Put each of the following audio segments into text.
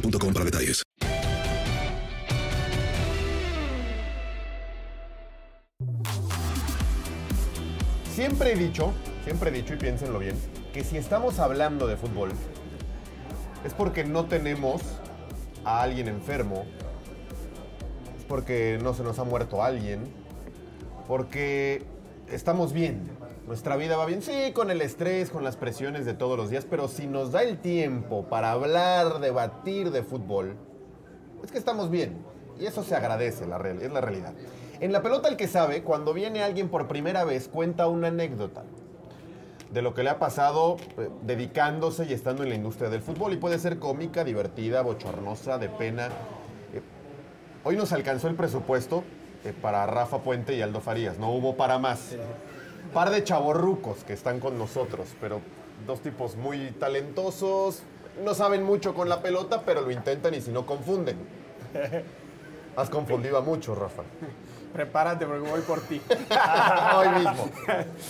para detalles. Siempre he dicho, siempre he dicho y piénsenlo bien, que si estamos hablando de fútbol es porque no tenemos a alguien enfermo, es porque no se nos ha muerto alguien, porque estamos bien, nuestra vida va bien, sí, con el estrés, con las presiones de todos los días, pero si nos da el tiempo para hablar, debatir de fútbol, es que estamos bien. Y eso se agradece, la es la realidad. En la pelota el que sabe, cuando viene alguien por primera vez, cuenta una anécdota de lo que le ha pasado eh, dedicándose y estando en la industria del fútbol. Y puede ser cómica, divertida, bochornosa, de pena. Eh, hoy nos alcanzó el presupuesto eh, para Rafa Puente y Aldo Farías. No hubo para más. Par de chavorrucos que están con nosotros, pero dos tipos muy talentosos. No saben mucho con la pelota, pero lo intentan y si no confunden. Has confundido a muchos, Rafa. Prepárate porque voy por ti. Hoy mismo.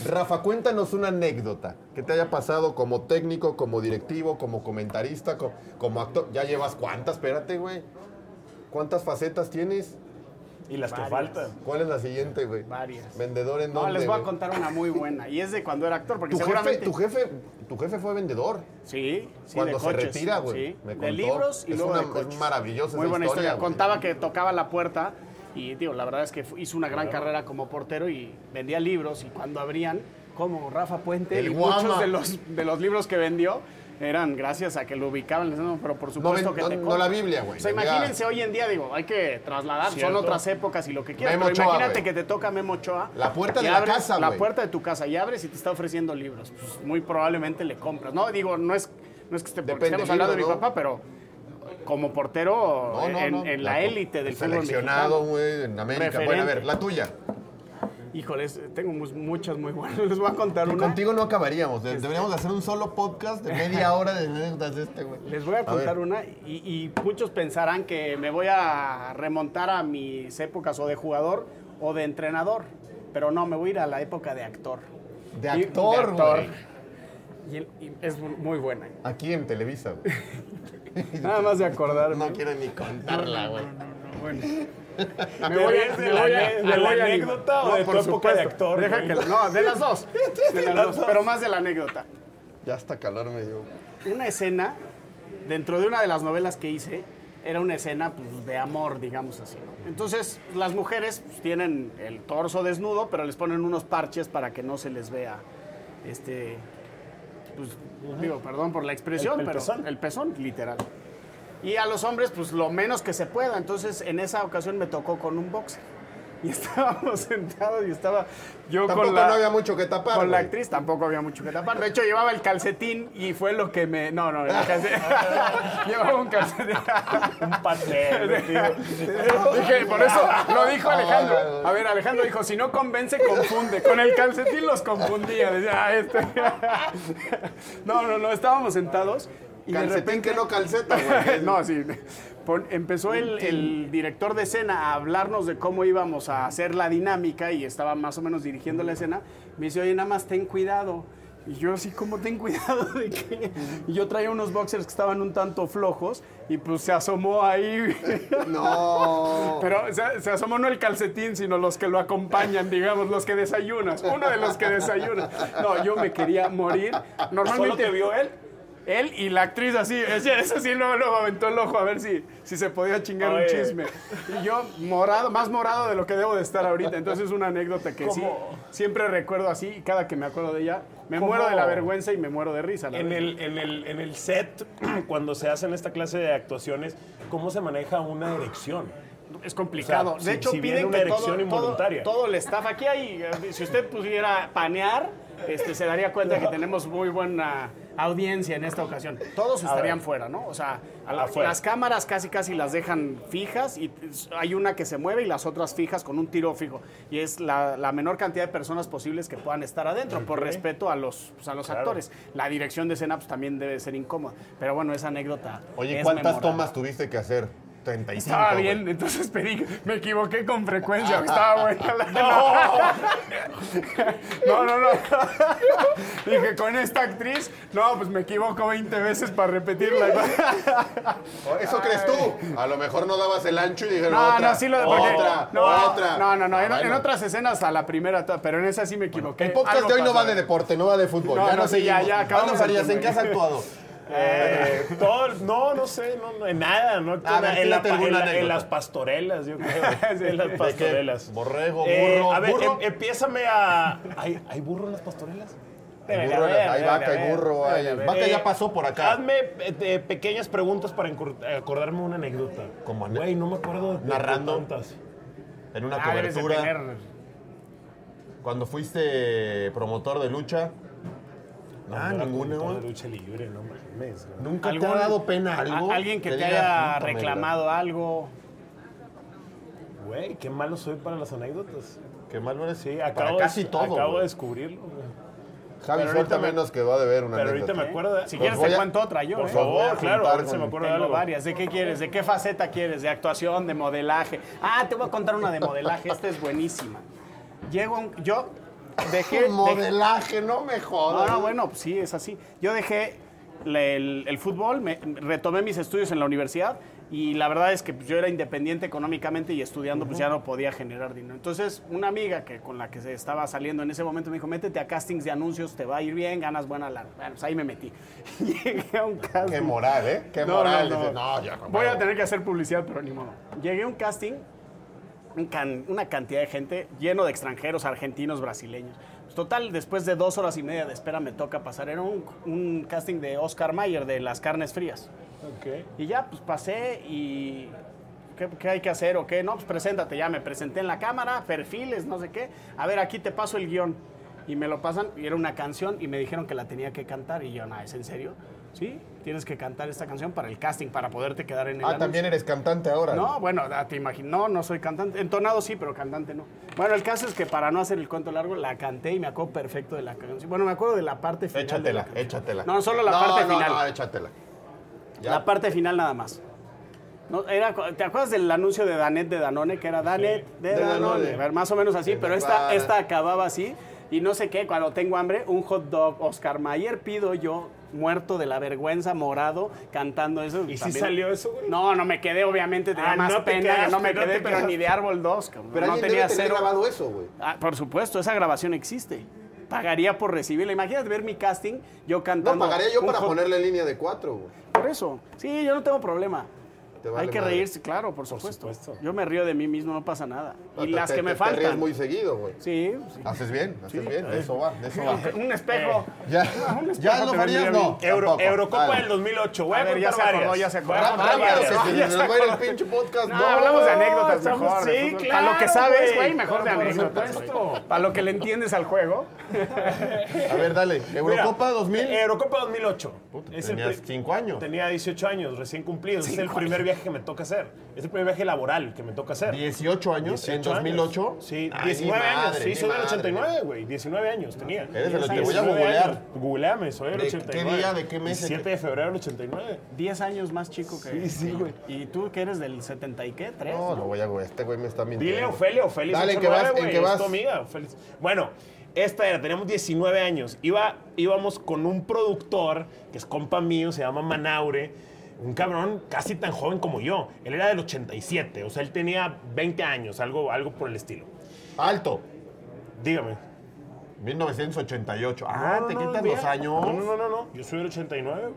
Rafa, cuéntanos una anécdota que te haya pasado como técnico, como directivo, como comentarista, co- como, actor. Ya llevas cuántas, espérate, güey. ¿Cuántas facetas tienes? Y las que faltan. ¿Cuál es la siguiente, güey? Varias. ¿Vendedor en No, dónde? les voy a güey? contar una muy buena. Y es de cuando era actor, porque Tu jefe, seguramente... tu, jefe, tu jefe fue vendedor. Sí, sí, Cuando de se coches. retira, güey, Sí, me de libros y Es luego una- de es coches. maravillosa Muy esa buena historia, historia. güey. Contaba que tocaba la puerta y, digo, la verdad es que fu- hizo una gran carrera como portero y vendía libros y cuando abrían, como Rafa Puente, El y Guama. muchos de los, de los libros que vendió eran gracias a que lo ubicaban. pero por supuesto que no- te no compro". la Biblia, güey, O sea, imagínense hoy en día, digo, hay que trasladar, son otras épocas y lo que quieras, Memo pero imagínate que te toca Memo Ochoa. La puerta de la abres casa, La puerta de tu casa y abres y te está ofreciendo libros. Pues muy probablemente le compras. No, digo, no es, no es que esté, porque Depende estemos del hablando libro, de mi ¿no? papá, pero como portero No, no, en, no. en la élite del fútbol Seleccionado, güey, en América. Referente. Bueno, a ver, la tuya. Híjoles, tengo mu- muchas muy buenas. Les voy a contar una. contigo no acabaríamos. De- Deberíamos hacer un solo podcast de media hora de anécdotas de este, güey. Les voy a contar una y, y muchos pensarán que me voy a remontar a mis épocas o de jugador o de entrenador, pero no, me voy a ir a la época de actor. De Y- actor. Y, es muy buena. Aquí en Televisa, güey. Nada más de acordarme. No quiero ni contarla, güey. Bueno. ¿Me voy a- me voy a- de la anécdota o de tu por época de supuesto. actor, Deja que- no, de las dos. De las dos, pero más de la anécdota. Ya hasta calor me dio. Una escena, dentro de una de las novelas que hice, era una escena pues, de amor, digamos así. ¿no? Entonces, las mujeres pues, tienen el torso desnudo, pero les ponen unos parches para que no se les vea este. Pues, digo, perdón por la expresión, ¿El- el pero pezón? el pezón, literal. Y a los hombres, pues lo menos que se pueda. Entonces, en esa ocasión me tocó con un boxer. Y estábamos sentados y estaba yo Tampoco con la... no había mucho que tapar. Con la actriz tampoco había mucho que tapar. De hecho, llevaba el calcetín y fue lo que me. No, no, el calcetín. llevaba un calcetín. Un pastel, tío. Dije, por eso lo dijo Alejandro. A ver, Alejandro dijo: si no convence, confunde. Con el calcetín los confundía. Decía, ah, este. No, no, no, estábamos sentados. Y de repente. que no calceta, güey. no, sí. Empezó el, el director de escena a hablarnos de cómo íbamos a hacer la dinámica y estaba más o menos dirigiendo la escena. Me dice, oye, nada más ten cuidado. Y yo así, ¿cómo ten cuidado de? Y yo traía unos boxers que estaban un tanto flojos y pues se asomó ahí. No. Pero se, se asomó no el calcetín, sino los que lo acompañan, digamos, los que desayunas. Uno de los que desayuna. No, yo me quería morir. Normalmente ¿Solo te vio él? Él y la actriz así, ese sí luego, luego aventó el ojo a ver si, si se podía chingar un chisme. Y yo morado, más morado de lo que debo de estar ahorita. Entonces es una anécdota que sí, siempre recuerdo así y cada que me acuerdo de ella, me ¿Cómo? muero de la vergüenza y me muero de risa. la En el, en, el, en el set, cuando se hacen esta clase de actuaciones, ¿cómo se maneja una erección? Es complicado. O sea, de si- hecho, si piden una que erección todo, involuntaria. Todo, todo el staff. Aquí hay, eh, si usted pudiera panear, este, se daría cuenta que tenemos muy buena audiencia en esta ocasión. Todos estarían fuera, ¿no? O sea, la- las cámaras casi casi las dejan fijas y hay una que se mueve y las otras fijas con un tiro fijo. Y es la, la menor cantidad de personas posibles que puedan estar adentro, por respeto a los, pues, a los Claro. actores. La dirección de escena pues, también debe ser incómoda. Pero bueno, esa anécdota. Oye, es ¿cuántas memorable. tomas tuviste que hacer? 35. Estaba güey. bien, entonces pedí, me equivoqué con frecuencia, estaba buena la No, no, no. Dije, con esta actriz, no, pues me equivoco 20 veces para repetirla. Oh, ¿Eso crees tú? A lo mejor no dabas el ancho y dijeron No, otra, no, sí lo porque- otra, no, otra. No, no, no, en, Ah, en otras escenas a la primera, pero en esa sí me equivoqué. El podcast Algo de hoy no va de deporte, no va de fútbol. No, ya no, no sí, ya, ya, acabamos Farías, ¿en qué has actuado? Eh, todo, no, no sé, no, no, en nada, no A ver, en, la- en la- anécdota. en las pastorelas, yo creo. en las pastorelas. Borrego, Eh, burro, a ver, burro. em- empiézame a. ¿Hay, ¿Hay burro en las pastorelas? Hay burro, hay vaca, hay burro, hay... Vaca Eh, ya pasó por acá. Hazme eh, pequeñas preguntas para eh, acordarme una anécdota. Como Güey, no me acuerdo de, Narrando. tantas. En una Ah, cobertura, cuando fuiste promotor de lucha. No, ah, no era ninguna, promotor güey. de lucha libre, no mames. güey. ¿Nunca te ha ¿Algún- dado pena algo? a- Alguien que te haya "Puta, me reclamado algo. Güey, qué malo soy para las anécdotas. la-". Qué mal eres. Sí, Para acabo, casi de, todo. acabo güey. de descubrirlo. Javi Suelta ahorita me- menos quedó de ver una Pero ahorita anécdota. me acuerdo de... Si quieres te a- cuento otra yo, Por ¿eh? A favor, claro, a si con- me acuerdo de algo. varias. ¿De qué quieres? ¿De qué faceta quieres? ¿De actuación? ¿De modelaje? Ah, te voy a contar una de modelaje. Esta es buenísima. Llego, un- yo dejé... dejé- Modelaje, no me jodas. no, bueno, pues sí, es así. Yo dejé el, el fútbol, me, retomé mis estudios en la universidad y la verdad es que pues, yo era independiente económicamente y estudiando pues ya no podía generar dinero. Entonces, una amiga que con la que se estaba saliendo en ese momento me dijo, métete a castings de anuncios, te va a ir bien, ganas buena lana. Bueno, pues ahí me metí. Llegué a un casting. Qué moral, ¿eh? Qué No, moral. no, no. Dices, Voy a tener que hacer publicidad, pero ni modo. Llegué a un casting, un can- una cantidad de gente lleno de extranjeros, argentinos, brasileños. Pues, total, después de dos horas y media de espera me toca pasar. Era un, un casting de Oscar Mayer, de Las Carnes Frías. Ok. Y ya, pues pasé y... ¿Qué, qué hay que hacer o qué? No, pues preséntate. Ya me presenté en la cámara, perfiles, no sé qué. A ver, aquí te paso el guion. Y me lo pasan, y era una canción, y me dijeron que la tenía que cantar. Y yo, nada, ¿es en serio? Sí, tienes que cantar esta canción para el casting, para poderte quedar en el Ah, anuncio. también eres cantante ahora. No, bueno, ah, te imagino, no, no soy cantante. Entonado sí, pero cantante no. Bueno, el caso es que para no hacer el cuento largo, la canté y me acuerdo perfecto de la canción. Bueno, me acuerdo de la parte final. de la Échatela, échatela. No, solo la No, parte no, final. No, échatela. Ya. La parte final nada más. No, era, ¿Te acuerdas del anuncio de Danet de Danone? Que era Danet de, de Danone. Danone. Más o menos así, pero esta, esta acababa así. Y no sé qué, cuando tengo hambre, un hot dog Oscar Mayer pido yo, muerto de la vergüenza, morado, cantando eso. ¿Y si salió eso, güey? No, no me quedé, obviamente, tenía Ah, más no te pena, quedaste, no me no quedé, pero ni de árbol 2, cabrón. Pero no tenía debe tener cero. grabado eso, güey. Ah, por supuesto, esa grabación existe. Pagaría por recibirla. Imagínate ver mi casting, yo cantando. No, pagaría yo para ponerle línea de cuatro, güey. Por eso. Sí, yo no tengo problema. Te vale Hay que madre. reírse, claro, por supuesto. supuesto. Yo me río de mí mismo, no pasa nada. No, Y te- las te- que me te- Te ríes faltan. muy seguido, güey. Sí, sí. Haces bien, haces bien. De eso va, de eso va. Un espejo. Ya, ya lo te farías, vendría no. Euro-. Eurocopa del 2008. Voy a, ver, ya se acordó, ya se acordó. el pinche podcast. No, hablamos de anécdotas mejor. sí, claro, Para lo que sabes, güey. güey, mejor de anécdotas. güey. Para lo que le entiendes al juego. A ver, dale. Eurocopa 2000. Eurocopa 2008. El Tenías pri- 5 años. Tenía 18 años, recién cumplidos. Es el primer viaje que me toca hacer. Es el primer viaje laboral que me toca hacer. 18 años, en 18 2008. años. Sí, Ay, 19 ni años. madre, Sí, soy del madre. 89, güey. 19 años tenía. Eres del- te voy a 19 googlear. años. Googleame, soy del ¿De qué 89. día, de qué mes? 7 de febrero del 89. 10 años más chico que. Sí, sí, güey. ¿Y tú que eres del 70 y qué? ¿3? No, no voy a, güey. Este güey me está mintiendo. Dile a Ofelia, Ofelia. Dale, ¿en qué vas? 89, ¿En es vas? tu amiga, Ofelia. Bueno, esta era, teníamos 19 años. Iba, íbamos con un productor que es compa mío, se llama Manaure. Un cabrón casi tan joven como yo. Él era del 87, o sea, él tenía 20 años, algo, algo por el estilo. Alto. Dígame. 1988. Ah, No, te no, mira. dos años. No, no, no, no. Yo soy del 89.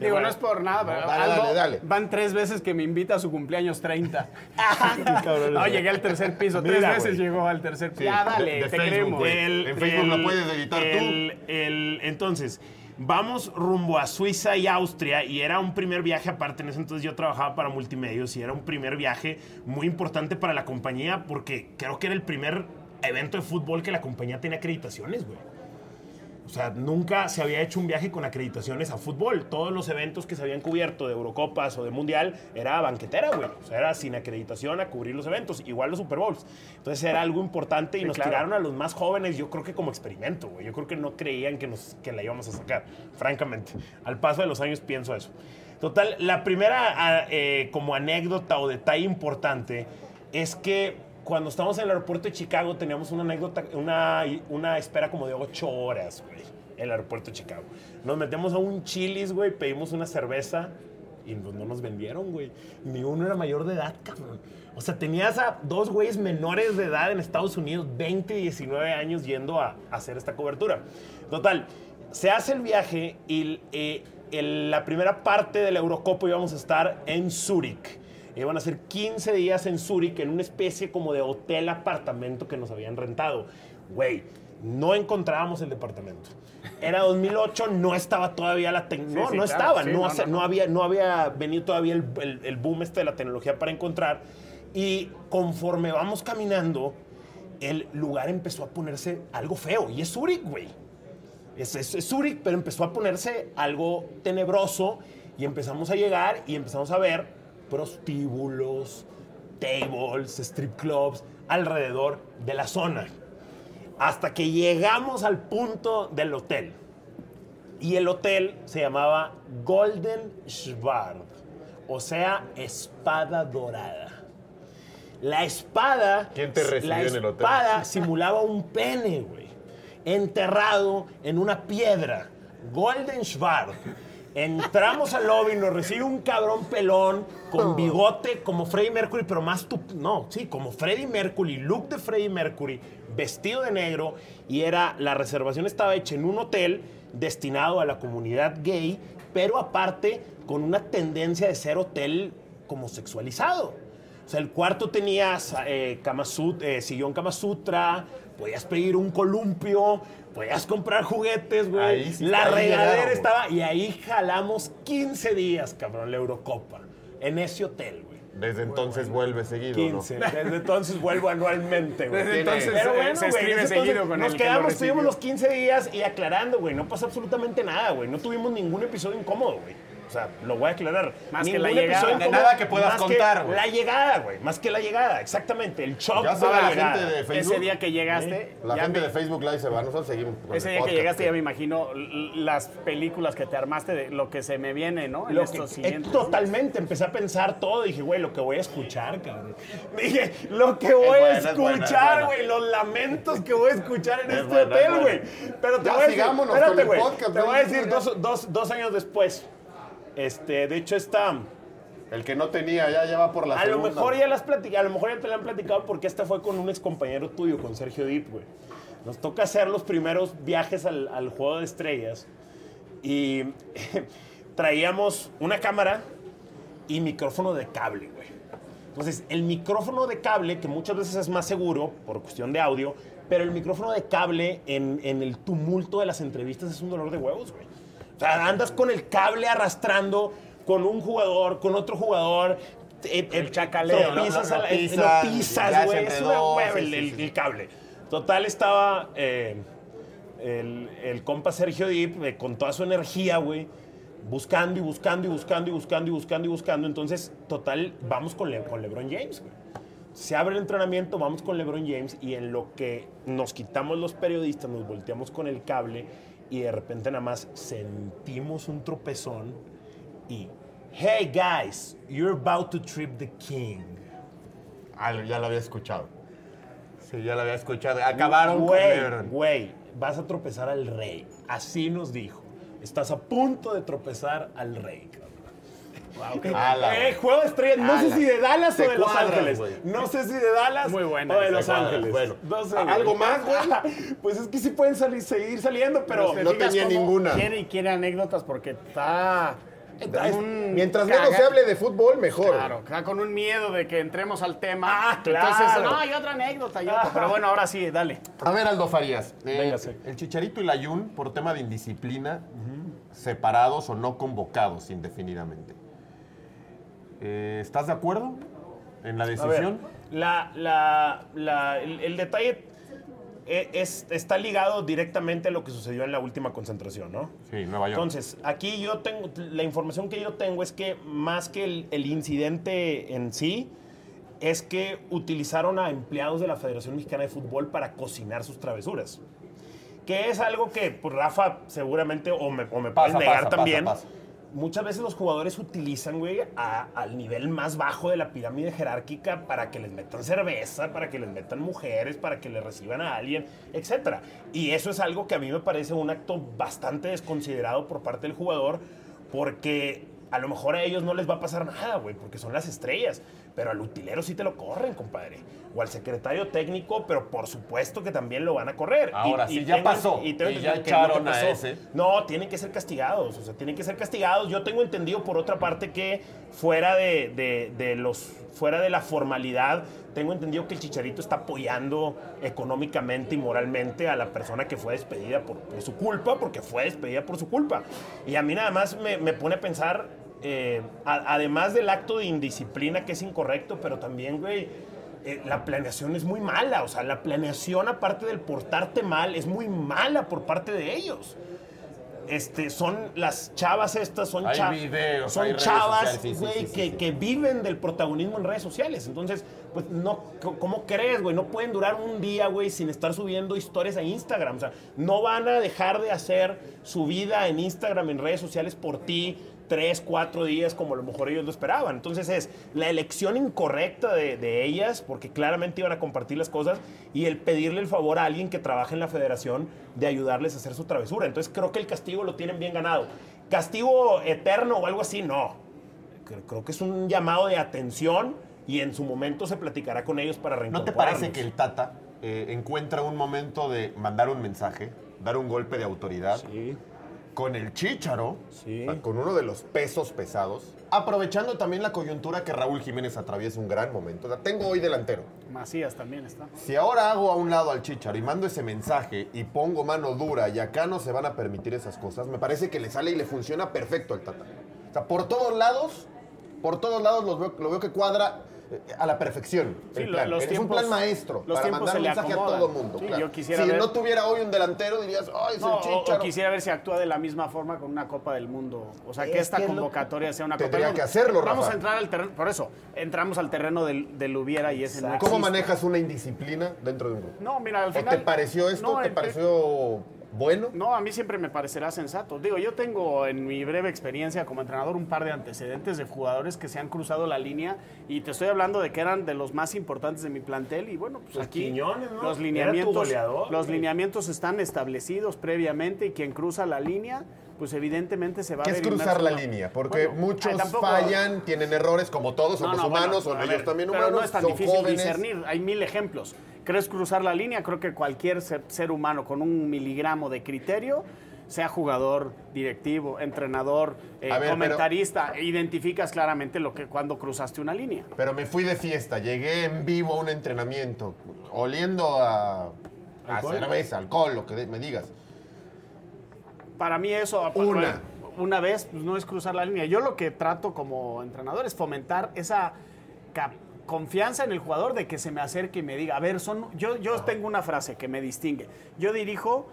Digo, no es por nada, pero dale, algo- dale, dale. van tres veces que me invita a su cumpleaños 30. cabrón no, llegué al tercer piso, tres veces güey. llegó al tercer piso. Sí, ya, dale, de te Facebook. El- En Facebook lo puedes editar tú. el- el- entonces, vamos rumbo a Suiza y Austria y era un primer viaje aparte. En ese entonces yo trabajaba para multimedios y era un primer viaje muy importante para la compañía porque creo que era el primer evento de fútbol que la compañía tenía acreditaciones, güey. O sea, nunca se había hecho un viaje con acreditaciones a fútbol. Todos los eventos que se habían cubierto de Eurocopas o de Mundial era banquetera, güey. O sea, era sin acreditación a cubrir los eventos, igual los Super Bowls. Entonces era algo importante y Sí, nos claro. tiraron a los más jóvenes, yo creo que como experimento, güey. Yo creo que no creían que, nos, que la íbamos a sacar, francamente. Al paso de los años pienso eso. Total, la primera ah, eh, como anécdota o detalle importante es que cuando estábamos en el aeropuerto de Chicago teníamos una anécdota, una, espera como de ocho horas, güey, en el aeropuerto de Chicago. Nos metemos a un Chili's, güey, pedimos una cerveza y pues, no nos vendieron, güey. Ni uno era mayor de edad, cabrón. O sea, tenías a dos güeyes menores de edad en Estados Unidos, 20 y 19 años, yendo a, a hacer esta cobertura. Total, se hace el viaje y eh, el- la primera parte de la Eurocopa íbamos a estar en Zúrich. Iban a ser 15 días en Zúrich en una especie como de hotel apartamento que nos habían rentado. Güey, no encontrábamos el departamento. Era 2008, no estaba todavía la tecnología. no, sí, no claro, estaba, sí, no, no, no, había, no había venido todavía el, el- el boom este de la tecnología para encontrar. Y conforme vamos caminando, el lugar empezó a ponerse algo feo. Y es Zúrich, güey. Es, es, es Zúrich, pero empezó a ponerse algo tenebroso y empezamos a llegar y empezamos a ver prostíbulos, tables, strip clubs alrededor de la zona. Hasta que llegamos al punto del hotel. Y el hotel se llamaba Golden Schward, o sea, espada dorada. La espada. ¿Quién te recibió la en el hotel? espada simulaba un pene, güey. Enterrado en una piedra. Golden Schward. Entramos al lobby, nos recibe un cabrón pelón con bigote como Freddie Mercury, pero más tu. No, sí, como Freddie Mercury, look de Freddie Mercury, vestido de negro. Y era. La reservación estaba hecha en un hotel destinado a la comunidad gay, pero aparte con una tendencia de ser hotel como sexualizado. O sea, el cuarto tenía eh, Kama Sut- eh, sillón Kama Sutra, podías pedir un columpio, podías comprar juguetes, güey. Ahí sí, la regadera estaba. Y ahí jalamos 15 días, cabrón, la Eurocopa. En ese hotel, güey. Desde entonces vuelve seguido, 15. Desde entonces vuelvo anualmente, güey. Desde entonces Pero se- bueno, se güey, escribe desde entonces seguido con Nos el que lo quedamos, recibió. tuvimos los 15 días y aclarando, güey. No pasó absolutamente nada, güey. No tuvimos ningún episodio incómodo, güey. O sea, lo voy a aclarar. Más que la llegada. episodio De incómodo, nada que puedas más contar, güey. La llegada, güey. Más que la llegada, exactamente. El shock Ya de la la llegada. gente de Facebook. Ese día que llegaste, La gente me- de Facebook Live se va, nosotros seguimos. con ese el día que podcast, llegaste ya me imagino las películas que te armaste de lo que se me viene, ¿no? En Lo que- estos eh, siguientes. totalmente, empecé a pensar todo. Dije, güey, lo que voy a escuchar, cabrón. Dije, lo que voy buena, a es escuchar, güey, los lamentos que voy a escuchar en Es este buena, hotel, güey. Pero te Ya, voy a decir, sigámonos con espérate, el güey. podcast, Te voy a decir dos, dos- dos años después. Este, de hecho, esta. El que no tenía, ya, ya va por la A lo mejor ya las a lo mejor ya te la han platicado porque esta fue con un ex compañero tuyo, con Sergio Dip, güey. Nos toca hacer los primeros viajes al, al juego de estrellas y traíamos una cámara y micrófono de cable, güey. Entonces, el micrófono de cable, que muchas veces es más seguro por cuestión de audio, pero el micrófono de cable en, en el tumulto de las entrevistas es un dolor de huevos, güey. O sea, andas con el cable arrastrando con un jugador, con otro jugador. eh, El eh, chacaleo, Lo ¿no? pisas, Lo- eh, pisas, se güey. Es una hueva el, el- el cable. Total, estaba eh, el, el compa Sergio Dip eh, con toda su energía, güey, buscando y buscando y buscando y buscando y buscando y buscando. Entonces, total, vamos con, Le- con LeBron James, güey. Se abre el entrenamiento, vamos con LeBron James y en lo que nos quitamos los periodistas, nos volteamos con el cable y de repente nada más sentimos un tropezón y, hey guys, you're about to trip the king. Ah, ya lo había escuchado. Sí, ya lo había escuchado. Acabaron Güey, güey, vas a tropezar al rey. Así nos dijo. Estás a punto de tropezar al rey. Ala, Eh, juego de estrellas. No sé si de Dallas Te o de Los cuadras, Ángeles. No sé si de Dallas Muy buena o de. Los cuadras, Ángeles. bueno. No sé, ¿Algo más, güey? Pues es que sí pueden salir, seguir saliendo, pero... no tenía ninguna. Quiere y quiere anécdotas porque está. Un Mientras menos caga- se hable de fútbol, mejor. Claro, está con un miedo de que entremos al tema. Ah, claro. Entonces, no, hay otra anécdota. y otra. Pero bueno, ahora sí, dale. A ver, Aldo Farías. eh, el Chicharito y la Yun, por tema de indisciplina, separados o no convocados indefinidamente. Eh, ¿Estás de acuerdo en la ver, decisión? la, la- la- el, el detalle e- es, está ligado directamente a lo que sucedió en la última concentración, ¿no? Sí, Nueva York. Entonces, aquí yo tengo, la información que yo tengo es que más que el, el incidente en sí, es que utilizaron a empleados de la Federación Mexicana de Fútbol para cocinar sus travesuras. Que es algo que pues, Rafa seguramente, o me, o me Pasa, pueden negar pasa, también, pasa. Muchas veces los jugadores utilizan, güey, a- al nivel más bajo de la pirámide jerárquica para que les metan cerveza, para que les metan mujeres, para que les reciban a alguien, etc. Y eso es algo que a mí me parece un acto bastante desconsiderado por parte del jugador, porque a lo mejor a ellos no les va a pasar nada, güey, porque son las estrellas. Pero al utilero sí te lo corren, compadre. O al secretario técnico, pero por supuesto que también lo van a correr. Ahora sí, ya tengo- pasó. tengo Y ya echaron a pasó. ese. No, tienen que ser castigados, o sea, tienen que ser castigados. Yo tengo entendido por otra parte que fuera de, de- de los, fuera de la formalidad, tengo entendido que el Chicharito está apoyando económicamente y moralmente a la persona que fue despedida por, por su culpa, porque fue despedida por su culpa. Y a mí nada más me, me pone a pensar, eh, a- además del acto de indisciplina que es incorrecto, pero también, güey, eh, la planeación es muy mala. O sea, la planeación, aparte del portarte mal, es muy mala por parte de ellos. Este, son las chavas estas, son, Hay cha- videos, son hay chavas, sociales, sí, sí, güey, sí, sí, que, que viven del protagonismo en redes sociales. Entonces, pues, no, ¿cómo crees, güey? No pueden durar un día, güey, sin estar subiendo historias a Instagram. O sea, no van a dejar de hacer su vida en Instagram, en redes sociales por ti, tres, cuatro días, como a lo mejor ellos lo esperaban. Entonces, es la elección incorrecta de, de ellas, porque claramente iban a compartir las cosas, y el pedirle el favor a alguien que trabaje en la federación de ayudarles a hacer su travesura. Entonces, creo que el castigo lo tienen bien ganado. Castigo eterno o algo así, no. Creo- que es un llamado de atención y en su momento se platicará con ellos para ¿No te parece que el Tata eh, encuentra un momento de mandar un mensaje, dar un golpe de autoridad Sí, con el Chícharo, Sí. con uno de los pesos pesados, aprovechando también la coyuntura que Raúl Jiménez atraviesa un gran momento? Tengo hoy delantero. Macías también está. Si ahora hago a un lado al Chícharo y mando ese mensaje y pongo mano dura y acá no se van a permitir esas cosas, me parece que le sale y le funciona perfecto al Tata. O sea, por todos lados, por todos lados los veo- lo veo que cuadra a la perfección. Sí, plan. los es un plan maestro los para mandar un mensaje a todo mundo. Sí, claro. yo quisiera si ver- no tuviera hoy un delantero, dirías, ¡ay, es No, el o, Chícharo! o quisiera ver si actúa de la misma forma con una Copa del Mundo. O sea, que Es esta que es lo- convocatoria sea una Copa del Mundo. que hacerlo, Rafa. Vamos a entrar al terreno, por eso, entramos al terreno del, del hubiera y ese no ¿Cómo manejas una indisciplina dentro de un grupo? No, mira, al ¿O final... te pareció esto? No, ¿Te pareció bueno? No, a mí siempre me parecerá sensato. Digo, yo tengo en mi breve experiencia como entrenador un par de antecedentes de jugadores que se han cruzado la línea y te estoy hablando de que eran de los más importantes de mi plantel y bueno, pues Pues aquí Quiñones, ¿no? los lineamientos goleador, los lineamientos están establecidos previamente y quien cruza la línea, pues evidentemente se va ¿Qué a es cruzar la línea? Porque Bueno, muchos tampoco- fallan, tienen errores como todos, somos no, bueno, humanos, son a ellos ver, también pero humanos, no es tan son difícil jóvenes. discernir. Hay mil ejemplos. ¿Crees cruzar la línea? Creo que cualquier ser, ser humano con un miligramo de criterio sea jugador, directivo, entrenador, eh, pero- comentarista, identificas claramente lo que cuando cruzaste una línea. Pero me fui de fiesta, llegué en vivo a un entrenamiento, oliendo a, a ¿Alcohol? cerveza, alcohol, lo que me digas. Para mí eso, Una. una vez, pues, no es cruzar la línea. Yo lo que trato como entrenador es fomentar esa cap- confianza en el jugador de que se me acerque y me diga, a ver, son, yo, yo tengo una frase que me distingue. Yo dirijo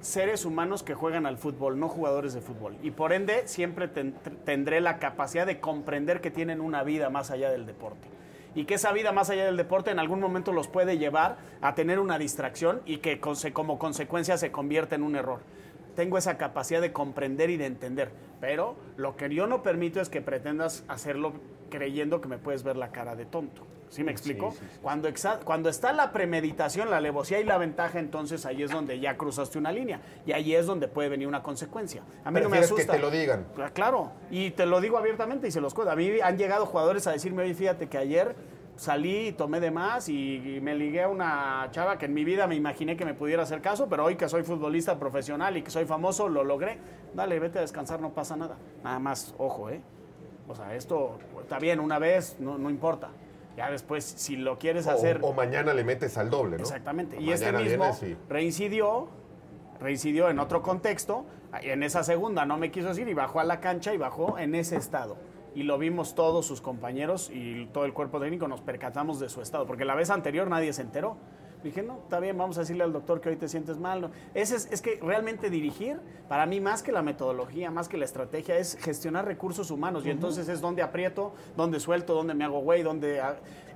seres humanos que juegan al fútbol, no jugadores de fútbol. Y por ende, siempre ten- tendré la capacidad de comprender que tienen una vida más allá del deporte. Y que esa vida más allá del deporte en algún momento los puede llevar a tener una distracción y que como consecuencia se convierte en un error. Tengo esa capacidad de comprender y de entender. Pero lo que yo no permito es que pretendas hacerlo creyendo que me puedes ver la cara de tonto. ¿Sí me explico? Cuando, exa- cuando está la premeditación, la alevosía y la ventaja, entonces ahí es donde ya cruzaste una línea. Y ahí es donde puede venir una consecuencia. A mí no me Prefieres que asusta. te lo digan. Ah, Claro, y te lo digo abiertamente y se los cuento. A mí han llegado jugadores a decirme, oye, fíjate que ayer salí y tomé de más y, y me ligué a una chava que en mi vida me imaginé que me pudiera hacer caso, pero hoy que soy futbolista profesional y que soy famoso, lo logré. Dale, vete a descansar, no pasa nada. Nada más, ojo, ¿eh? O sea, esto está bien una vez, no, no importa. Ya después, si lo quieres hacer... O, mañana le metes al doble, ¿no? Exactamente. O Y este mismo vienes reincidió, reincidió en otro contexto, en esa segunda no me quiso decir y bajó a la cancha y bajó en ese estado. Y lo vimos todos sus compañeros y todo el cuerpo técnico, nos percatamos de su estado, porque la vez anterior nadie se enteró. Dije, no, está bien, vamos a decirle al doctor que hoy te sientes mal. No. Ese es, es que realmente dirigir, para mí, más que la metodología, más que la estrategia, es gestionar recursos humanos. Y entonces es donde aprieto, donde suelto, donde me hago güey, donde...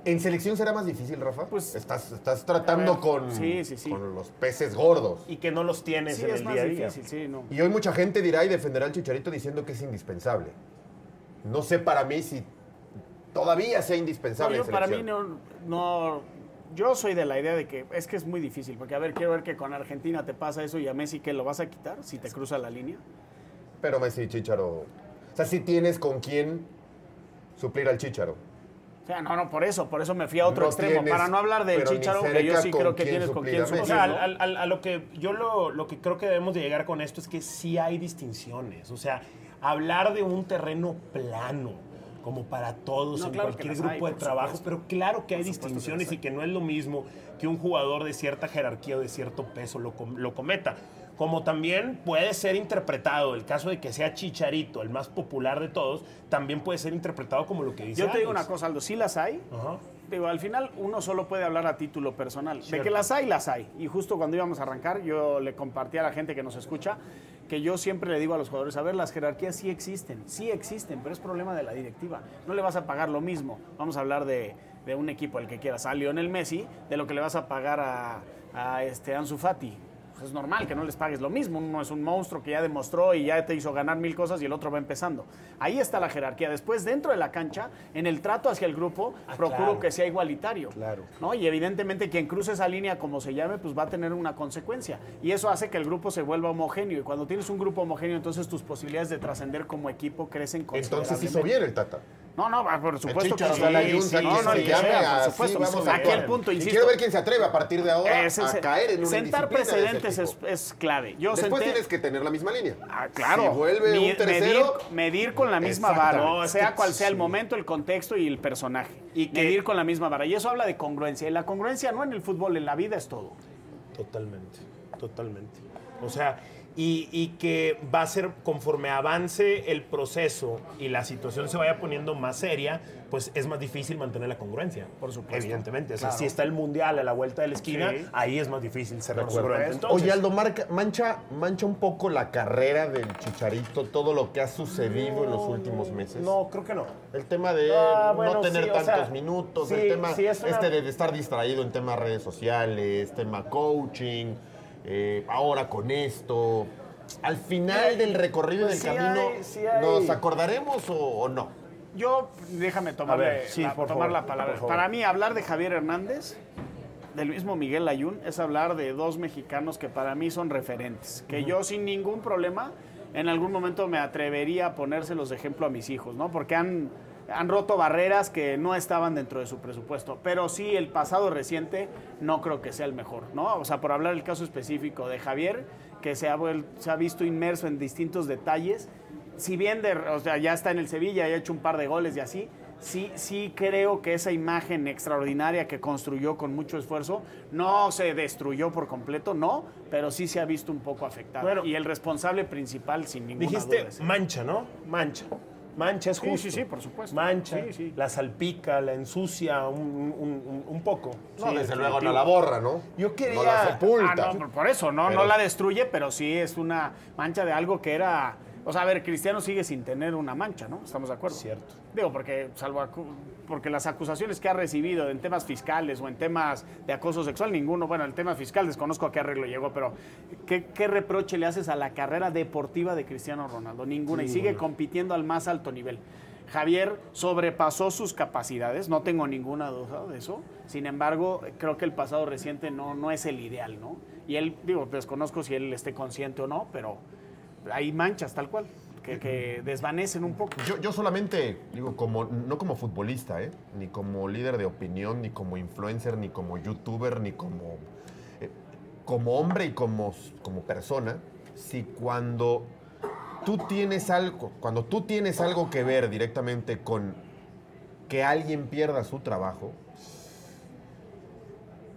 ¿En selección será más difícil, Rafa? Pues- estás, estás tratando ver, con, sí, sí, sí. con los peces gordos. Y que no los tienes Sí, en es el más día a día. difícil, sí, no. Y hoy mucha gente dirá y defenderá al Chicharito diciendo que es indispensable. No sé para mí si todavía sea No, indispensable yo en para mí no, no, yo soy de la idea de que es que es muy difícil, porque a ver, quiero ver que con Argentina te pasa eso y a Messi que lo vas a quitar si te cruza la línea. Pero Messi y Chicharo... O sea, si tienes con quién suplir al Chicharo. O sea, no, no, por eso, por eso me fui a otro No extremo, tienes, para no hablar del Chicharo, que yo sí creo que tienes con suplir quién a Messi. O suplir, sea, ¿no? al- a lo que yo lo, lo que creo que debemos de llegar con esto es que sí hay distinciones. O sea, hablar de un terreno plano, como para todos, No, en claro cualquier grupo hay, de trabajo, supuesto. pero claro que hay supuesto distinciones y que no es lo mismo que un jugador de cierta jerarquía o de cierto peso lo, com- lo cometa. Como también puede ser interpretado, el caso de que sea Chicharito, el más popular de todos, también puede ser interpretado como lo que dice Yo te digo Alex. una cosa, Aldo, sí las hay. Ajá. Digo, al final uno solo puede hablar a título personal. De que las hay, las hay. Y justo cuando íbamos a arrancar, yo le compartí a la gente que nos escucha que yo siempre le digo a los jugadores, a ver, las jerarquías sí existen, sí existen, pero es problema de la directiva. No le vas a pagar lo mismo. Vamos a hablar de, de un equipo, el que quieras, a Lionel Messi, de lo que le vas a pagar a, a este Ansu Fati. Pues es normal que no les pagues lo mismo. Uno es un monstruo que ya demostró y ya te hizo ganar mil cosas y el otro va empezando. Ahí está la jerarquía. Después, dentro de la cancha, en el trato hacia el grupo, procuro claro. que sea igualitario. Claro. ¿no? Y evidentemente quien cruce esa línea, como se llame, pues va a tener una consecuencia. Y eso hace que el grupo se vuelva homogéneo. Y cuando tienes un grupo homogéneo, entonces tus posibilidades de trascender como equipo crecen Entonces considerablemente. hizo bien el Tata. No, no, por supuesto que sí. un sí, no, no, que el que llame sea, por supuesto. vamos a Aquí ver. el punto, Y insisto. quiero ver quién se atreve a partir de ahora es- es- a caer en una sentar precedentes es, es clave. Yo Después senté- tienes que tener la misma línea. Ah, claro. Si vuelve Mi- un tercero... medir, medir con la misma vara, sea cual sea el momento, el contexto y el personaje. Y que- medir con la misma vara. Y eso habla de congruencia. Y la congruencia no en el fútbol, en la vida es todo. Totalmente, totalmente. O sea, y, y que va a ser conforme avance el proceso y la situación se vaya poniendo más seria, pues es más difícil mantener la congruencia. Por supuesto. Evidentemente. O sea, Claro. si está el mundial a la vuelta de la esquina, Sí. ahí es más difícil ser congruente. Entonces, Oye, Aldo, marca- mancha, mancha un poco la carrera del Chicharito, todo lo que ha sucedido en los últimos meses. no, creo que no. El tema de Ah, no tener sí, o tantos sea, minutos, sí, el tema sí, es una- este de estar distraído en temas redes sociales, tema coaching, eh, ahora con esto. Al final del recorrido pues del sí camino, hay, sí hay. ¿nos acordaremos o, o no? Yo, déjame tomarle- A ver, sí, la, por tomar favor, la palabra. por favor. Para mí, hablar de Javier Hernández, del mismo Miguel Ayun, es hablar de dos mexicanos que para mí son referentes. Que yo sin ningún problema, en algún momento me atrevería a ponérselos de ejemplo a mis hijos, ¿no? Porque han, han roto barreras que no estaban dentro de su presupuesto. Pero sí, el pasado reciente no creo que sea el mejor, ¿no? O sea, por hablar el caso específico de Javier, que se ha, vuel- se ha visto inmerso en distintos detalles. Si bien de- o sea, ya está en el Sevilla y ha hecho un par de goles y así, sí, sí creo que esa imagen extraordinaria que construyó con mucho esfuerzo no se destruyó por completo, no, pero sí se ha visto un poco afectada. Bueno. y el responsable principal, sin ninguna Dijiste duda, mancha, ¿no? Mancha. Mancha es Sí, justo. sí, sí, por supuesto. Mancha, Sí, sí. la salpica, la ensucia un, un- un- un poco. No, Sí, desde luego no la borra, ¿no? Yo quería- No la sepulta. Ah, no, por- por eso, no, Pero- no la destruye, pero sí es una mancha de algo que era. O sea, a ver, Cristiano sigue sin tener una mancha, ¿no? Estamos de acuerdo. Cierto. Digo, porque salvo porque las acusaciones que ha recibido en temas fiscales o en temas de acoso sexual, ninguno, bueno, el tema fiscal desconozco a qué arreglo llegó, pero ¿qué, qué reproche le haces a la carrera deportiva de Cristiano Ronaldo? Ninguna, y sigue compitiendo al más alto nivel. Javier sobrepasó sus capacidades, no tengo ninguna duda de eso. Sin embargo, creo que el pasado reciente no, no es el ideal, ¿no? Y él, digo, desconozco si él esté consciente o no, pero hay manchas tal cual, que, que desvanecen un poco. Yo, yo solamente, digo, como, no como futbolista, ¿eh? ni como líder de opinión, ni como influencer, ni como youtuber, ni como, eh, como hombre y como, como persona, si cuando tú tienes algo, cuando tú tienes algo que ver directamente con que alguien pierda su trabajo,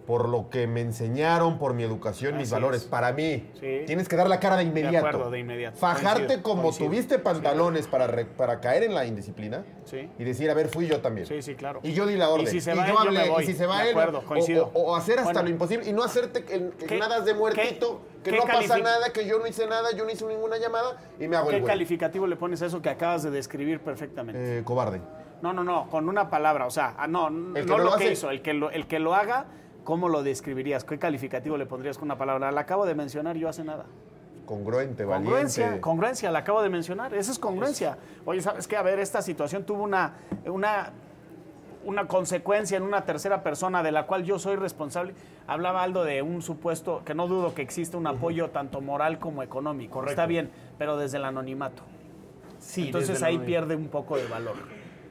por lo que me enseñaron, por mi educación, mis valores, es. para mí, Sí. tienes que dar la cara de inmediato. acuerdo, de inmediato. Fajarte Coincido, como coincido. tuviste pantalones para, re- para caer en la indisciplina Sí. y decir, a ver, fui yo también. Sí, sí, claro. Y yo di la orden. Y si se y va yo él, yo hablé, me voy. y si se va De acuerdo, coincido. O, o hacer hasta Bueno. lo imposible y no hacerte que, que ¿Qué- nada de muertito, qué- que no pasa nada, que yo no hice nada, yo no hice ninguna llamada y me hago el ¿Qué güey. calificativo le pones a eso que acabas de describir perfectamente? Eh, cobarde. No, no, no, con una palabra, o sea, ah, no, El no lo que hizo, el el que lo haga, ¿cómo lo describirías? ¿Qué calificativo le pondrías con una palabra? La acabo de mencionar yo hace nada. Congruente, Congruencia, valiente. congruencia, la acabo de mencionar. Esa es congruencia. Oye, ¿sabes qué? A ver, esta situación tuvo una, una, una consecuencia en una tercera persona de la cual yo soy responsable. Hablaba Aldo de un supuesto, que no dudo que existe un apoyo tanto moral como económico. Correcto. Está bien, pero desde el anonimato. Sí, Entonces ahí pierde un poco de valor.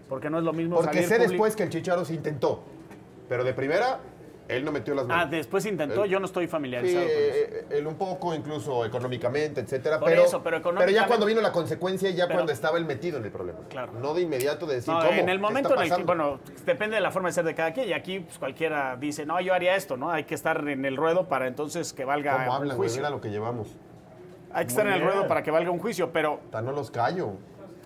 Porque no es lo mismo Porque salir sé público- después que el Chicharo se intentó. Pero de primera, él no metió las manos. Ah, después intentó, yo no estoy Sí, familiarizado con eso. eh, él un poco, incluso económicamente, etcétera. Por pero, eso, pero ya económicamente- cuando vino la consecuencia, ya Pero- cuando estaba él metido en el problema. Claro. No de inmediato de decir, No, ¿cómo? en el ¿Qué momento en el que, bueno, depende de la forma de ser de cada quien, y aquí pues, cualquiera dice, no, yo haría esto, ¿no? Hay que estar en el ruedo para entonces que valga ¿Cómo un hablan, güey? juicio. Mira lo que llevamos. Hay que estar en el ruedo para que valga un juicio, pero no los callo.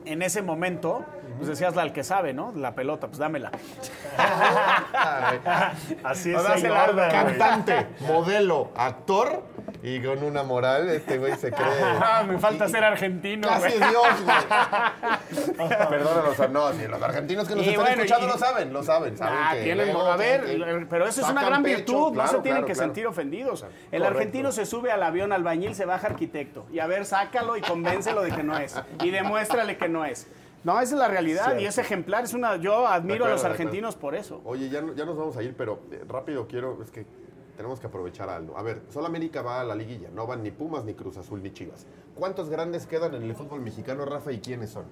En ese momento, pues decías la al que sabe, ¿no? La pelota, pues dámela. Así es. Cantante, modelo, actor y con una moral, este güey se cree. Ah, me falta ser argentino, Casi güey. Dios, güey. Perdónanos, no, si los argentinos que nos Y están bueno, escuchando y- lo saben, lo saben. saben Ah, que tienen, luego a ver, que- pero eso es una gran pecho, virtud, no se tienen claro, que claro. sentir ofendidos. El Correcto. argentino se sube al avión albañil, se baja arquitecto. Y a ver, sácalo y convéncelo de que no es. Y demuéstrale que no es. No, esa es la realidad y es ejemplar. Es una, yo admiro a los argentinos por eso. Oye, ya, no- ya nos vamos a ir, pero eh, rápido quiero, es que tenemos que aprovechar algo. A ver, solo América va a la liguilla, no van ni Pumas, ni Cruz Azul, ni Chivas. ¿Cuántos grandes quedan en el fútbol mexicano, Rafa, y quiénes son?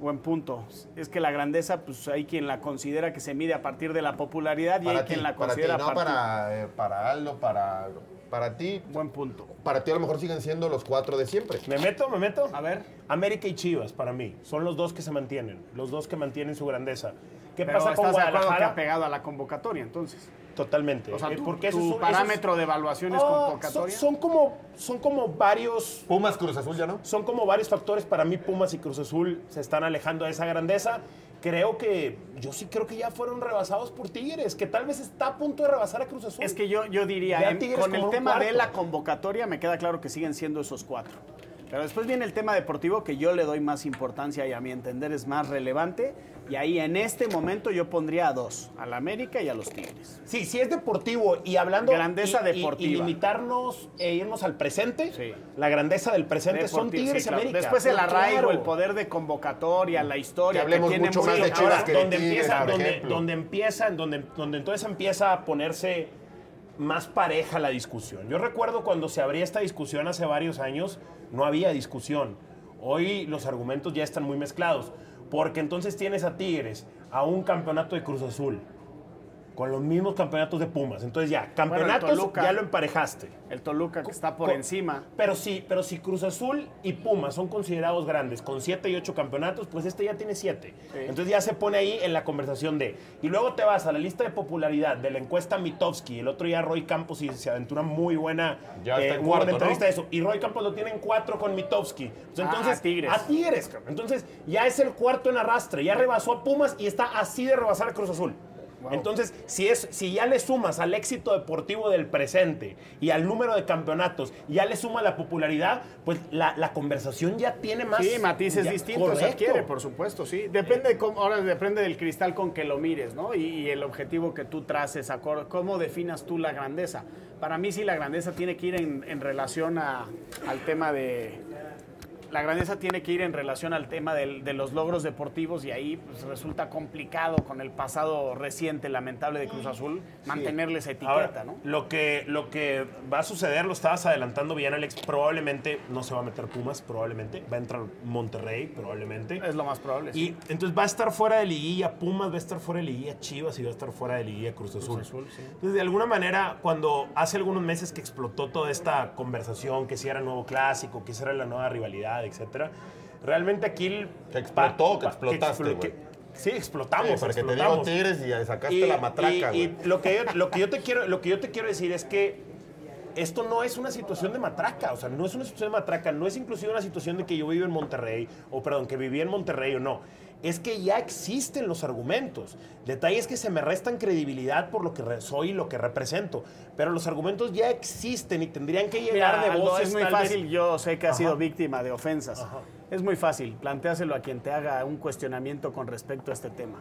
Buen punto. Es que la grandeza, pues hay quien la considera que se mide a partir de la popularidad y hay Para ti, quien la para ti, considera no a partir... para, eh, para Aldo, para, para ti. Buen punto. Para ti a lo mejor siguen siendo los cuatro de siempre. ¿Me meto? ¿Me meto? A ver. América y Chivas, para mí, son los dos que se mantienen, los dos que mantienen su grandeza. ¿Qué Pero pasa con ¿estás de acuerdo que ha Guadalajara? pegado a la convocatoria, entonces? Totalmente. O sea, Eh, tu, porque tu esos parámetro esos- de evaluación es Ah, convocatoria. Son, son como, son como varios Pumas, Cruz Azul ya no. son como varios factores. Para mí, Pumas y Cruz Azul se están alejando de esa grandeza. Creo que, yo sí creo que ya fueron rebasados por Tigres, que tal vez está a punto de rebasar a Cruz Azul. Es que yo, yo diría, en- con el tema de la convocatoria me queda claro que siguen siendo esos cuatro. Pero después viene el tema deportivo que yo le doy más importancia y a mi entender es más relevante. Y ahí en este momento yo pondría a dos, a la América y a los Tigres. Sí, sí es deportivo y hablando Grandeza y- deportiva. Y, limitarnos e irnos al presente. Sí. La grandeza del presente son Tigres sí, claro. América. Después el arraigo, claro. el poder de convocatoria, la historia. Que hablemos tiene mucho más de ahora, Chivas que de donde Tigres, empieza, donde, donde empieza, donde, donde entonces empieza a ponerse más pareja la discusión. Yo recuerdo cuando se abría esta discusión hace varios años, no había discusión. Hoy los argumentos ya están muy mezclados, porque entonces tienes a Tigres a un campeonato de Cruz Azul. Con los mismos campeonatos de Pumas. Entonces ya, campeonatos Toluca- ya lo emparejaste. El Toluca que está por encima. Pero sí, pero si Cruz Azul y Pumas son considerados grandes con 7 y 8 campeonatos, pues este ya tiene 7. Entonces ya se pone ahí en la conversación de. Y luego te vas a la lista de popularidad de la encuesta Mitofsky. El otro día Roy Campos y se aventura muy buena, Ya está en muy buena cuarto, entrevista ¿no? de eso. Y Roy Campos lo tiene en 4 con Mitofsky. Pues Ah, entonces, a Tigres. A Tigres, cabrón. Entonces ya es el cuarto en arrastre. Ya rebasó a Pumas y está así de rebasar a Cruz Azul. Entonces, si, es, si ya le sumas al éxito deportivo del presente y al número de campeonatos, ya le suma la popularidad, pues la, la conversación ya tiene más. Sí, matices ya- distintos se correcto. adquiere, por supuesto, sí. Depende, de cómo- ahora depende del cristal con que lo mires, ¿no? Y, y el objetivo que tú traces, cómo definas tú la grandeza. Para mí sí la grandeza tiene que ir en, en relación a- al tema de... La grandeza tiene que ir en relación al tema del- de los logros deportivos y ahí pues, resulta complicado con el pasado reciente lamentable de Cruz Azul mantenerles etiqueta, Ahora, ¿no? lo que, lo que va a suceder, lo estabas adelantando bien, Alex, probablemente no se va a meter Pumas, probablemente. Va a entrar Monterrey, probablemente. Es lo más probable. sí. Y entonces va a estar fuera de liguilla Pumas, va a estar fuera de liguilla Chivas y va a estar fuera de liguilla Cruz Azul. Entonces, de alguna manera, cuando hace algunos meses que explotó toda esta conversación, que si era nuevo clásico, que si era la nueva rivalidad, etcétera, realmente aquí... el- Que explotó, que explotaste, güey. Sí, explotamos. Sí, porque te digo explotamos. Tigres y sacaste la matraca, y- y güey. lo que yo, lo que yo te quiero, lo que yo te quiero decir es que esto no es una situación de matraca, o sea, no es una situación de matraca, no es inclusive una situación de que yo vivo en Monterrey, o perdón, que viví en Monterrey o no. Es que ya existen los argumentos. Detalle es que se me restan credibilidad por lo que soy y lo que represento. Pero los argumentos ya existen y tendrían que llegar Mira, de Aldo, voces es muy vez- fácil, yo sé que has Ajá. sido víctima de ofensas. Es muy fácil, planteáselo a quien te haga un cuestionamiento con respecto a este tema.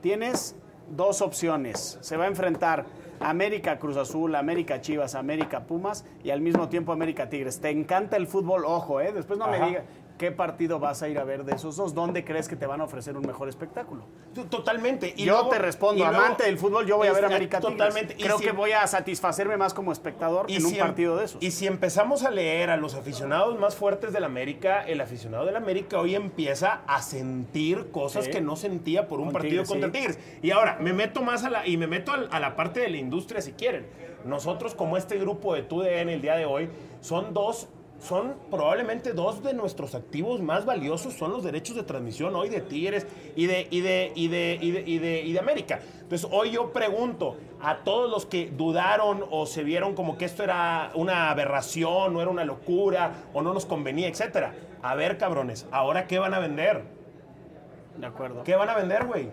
Tienes dos opciones. Se va a enfrentar América Cruz Azul, América Chivas, América Pumas y al mismo tiempo América Tigres. Te encanta el fútbol, ojo, ¿eh? Después no me Ajá. digas qué partido vas a ir a ver de esos dos, dónde crees que te van a ofrecer un mejor espectáculo. Totalmente. Y yo luego- te respondo, luego- amante del fútbol, yo voy a ver Es- América Tigres. Totalmente. Y Creo si- que voy a satisfacerme más como espectador en un si em- partido de esos. Y si empezamos a leer a los aficionados más fuertes del América, el aficionado del América hoy empieza a sentir cosas Sí. que no sentía por un Con partido Tigres, contra sí. Tigres. Y ahora, me meto más a la, y me meto a la parte de la industria si quieren. Nosotros, como este grupo de TUDN el día de hoy, son dos. Son probablemente dos de nuestros activos más valiosos, son los derechos de transmisión hoy de Tigres y de, y de, y de, y de, y de, y de América. Entonces, hoy yo pregunto a todos los que dudaron o se vieron como que esto era una aberración, o era una locura, o no nos convenía, etcétera. A ver, cabrones, ¿ahora qué van a vender? De acuerdo. ¿Qué van a vender, güey?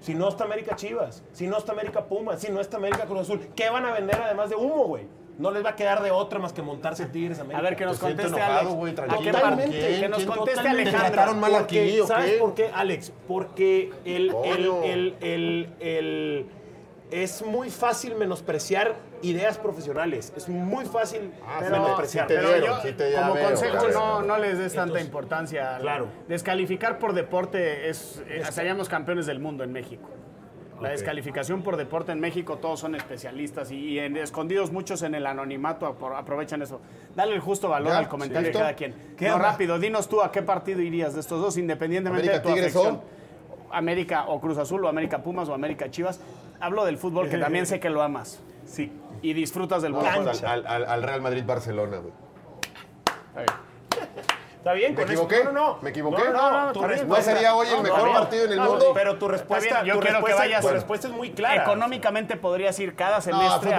Si no está América Chivas, si no está América Pumas, si no está América Cruz Azul, ¿qué van a vender además de humo, güey? No les va a quedar de otra más que montarse Tigres América. A ver, que nos Te conteste enojado, Alex. ¿A qué. Que nos ¿Quién conteste Totalmente. ¿Te Alejandra. trataron mal Porque, aquí o ¿Sabes qué? por qué, Alex? Porque el, el, el, el, el- es muy fácil menospreciar ideas profesionales. Es muy fácil Ah, Pero, menospreciar. sí te pero dieron, yo, sí te ya como veo, consejo, claro. no, no les des tanta Entonces, importancia. claro. Descalificar por deporte es, eh, seríamos campeones del mundo en México. La descalificación por deporte en México, todos son especialistas y, y en, escondidos muchos en el anonimato apro- aprovechan eso. Dale el justo valor ¿Ya? al comentario de cada quien. ¿Qué No, rápido, dinos tú a qué partido irías de estos dos, independientemente América de tu Tigres afección. América o Cruz Azul o América Pumas o América Chivas. Hablo del fútbol que también sé que lo amas. Sí. Y disfrutas del No, buen fútbol. al, al- al Real Madrid-Barcelona, güey. ¿Está bien? ¿Me con eso? equivoqué? No, no, no. ¿Me equivoqué? No, no, No, no. no, tu. ¿No respuesta- sería hoy el No, mejor partido en el No, mundo? Pero tu respuesta, bien, yo tu quiero que respuesta- vayas- tu respuesta es muy clara. Económicamente podrías ir cada semestre. No, a fútbol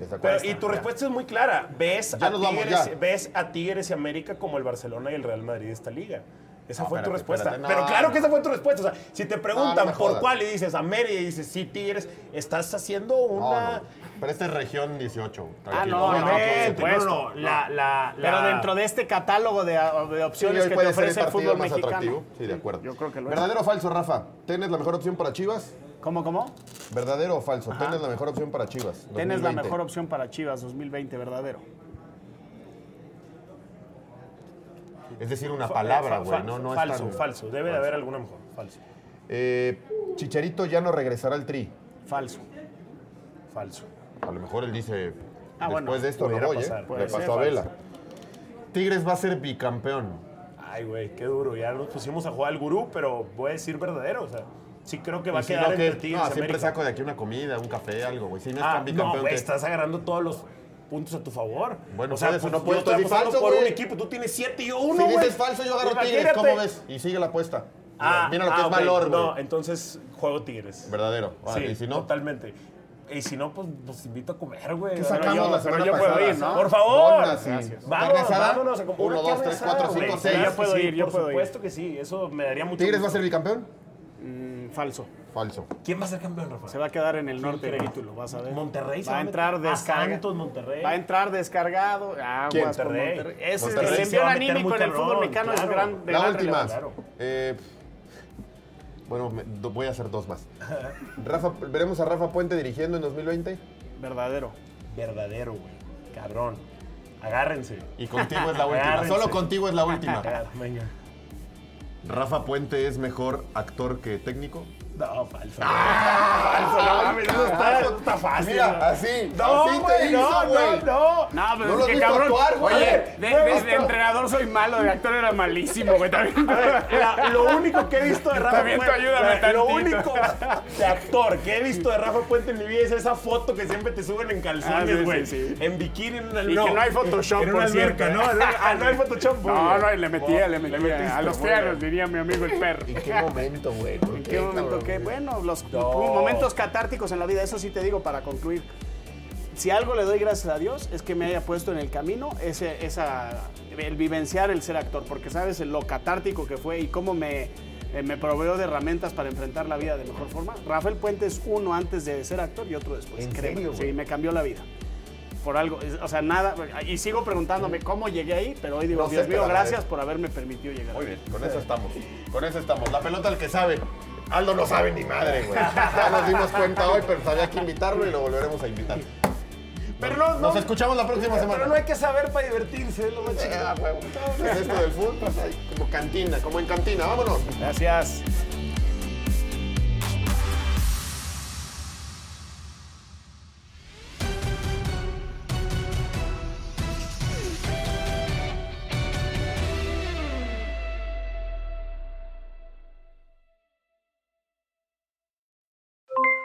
¿de Pero, acuerdo? y tu respuesta es muy clara. Ves a, Tigres, ves a Tigres y América como el Barcelona y el Real Madrid de esta liga. Esa No, fue tu espérate, respuesta. espérate, no, Pero claro no. que esa fue tu respuesta. O sea, si te preguntan me por cuál y dices América y dices sí, Tigres, estás haciendo No, una. Pero esta es región 18. Ah, tranquilo. no, no, por Obviamente, no, supuesto. no, no, la- la- Pero la- dentro de este catálogo de, opciones que te puede ser el ofrece el fútbol más mexicano. atractivo. Sí, de acuerdo. Yo creo que lo es. ¿Verdadero o falso, Rafa? ¿Ten es la mejor opción para Chivas? ¿Cómo, cómo? ¿Verdadero o falso? ¿Ten es la mejor opción para Chivas? Tienes la 2020. mejor opción para Chivas 2020, verdadero. Es decir, una fa- palabra, güey. fa- No, no es falso, tan- falso. Debe de haber alguna mejor. Falso. Eh, Chicharito ya no regresará al tri. Falso. Falso. A lo mejor él dice, Ah, después bueno, de esto no voy, pasar, ¿eh? puede Le pasó a. Vela. Tigres va a ser bicampeón. Ay, güey, qué duro. Ya nos pusimos a jugar al gurú, pero voy a decir verdadero. O sea, Sí creo que va a si quedar no, entre Tigres No, y siempre América. saco de aquí una comida, un café, algo, güey. Si no es Ah, tan bicampeón, no, güey, estás agarrando todos los puntos a tu favor. Bueno, o sea, pues, no yo puedes, estoy di apostando falso, por un equipo, tú tienes siete y yo Si uno, güey. dices falso, yo agarro Tigres. ¿Cómo ves? Y sigue la apuesta. Ah, Mira lo que ah, es valor, güey. No, entonces juego Tigres. Verdadero. Sí, y si no, totalmente. Y si no, pues, pues invito a comer, güey. ¿qué Pero sacamos yo- la semana yo puedo pasada? ir, ¿no? Por favor. Donas y- Gracias. ¿Carne Vamos, vámonos a comprar Uno, dos, tres, cuatro, cinco, Sí, seis. Yo puedo sí, ir, yo por puedo ir. supuesto que sí. Eso me daría mucho ¿Tigres va a ser bicampeón? Mm, falso. Falso. ¿Quién va a ser campeón, Rafa? Se va a quedar en el norte el crees? título, vas a ver. Monterrey se va a entrar a descargado. Santos, Monterrey. Va a entrar descargado. Con Monterrey. Monterrey. Ese Monterrey el envío anímico en el fútbol mexicano es gran, La última. Bueno, me- do- voy a hacer dos más. Rafa, ¿Veremos a Rafa Puente dirigiendo en 2020? Verdadero. Verdadero, güey. Cabrón. Agárrense. Y contigo es la última. Agárrense. Solo contigo es la última. Venga. ¿Rafa Puente es mejor actor que técnico? No, falso. falso, no está, está fácil. Mira, güey. así, No, así te güey, hizo, no, güey. no, no. No, pero ¿No es que cabrón. güey? Oye, de, entrenador soy malo, de actor era malísimo, güey. También. Lo único que he visto de Rafa Puente, ayúdame lo único de actor que he visto de Rafa Puente en mi vida es esa foto que siempre te suben en Ah, calzones, sí, güey. En bikini en una Y que no hay Photoshop, en una alberca. ¿no? Ah, no hay Photoshop. muy No, no, le metía, le metía. a los bien. diría mi amigo el perro. ¿En qué momento, güey? ¿Por ¿En qué momento qué? Bueno, los No. momentos catárticos en la vida, eso sí te digo para concluir. Si algo le doy gracias a Dios es que me haya puesto en el camino ese, esa, el vivenciar el ser actor, porque sabes lo catártico que fue y cómo me, eh, me proveó de herramientas para enfrentar la vida de mejor forma. Rafael Puente es uno antes de ser actor y otro después. ¿En créeme. serio? Sí, me cambió la vida. Por algo, o sea, nada, y sigo preguntándome cómo llegué ahí, pero hoy digo, No Dios mío, gracias por haberme permitido llegar. Muy bien, con eso estamos. Con eso estamos. La pelota al que sabe. Aldo no sabe ni madre, güey. Ya nos dimos cuenta hoy, pero había que invitarlo y lo volveremos a invitar. Pero no, no. Nos escuchamos la próxima semana. Pero no hay que saber para divertirse, es lo más chido. Ah, esto del fútbol, pues, ahí, como cantina, como en cantina. Vámonos. Gracias.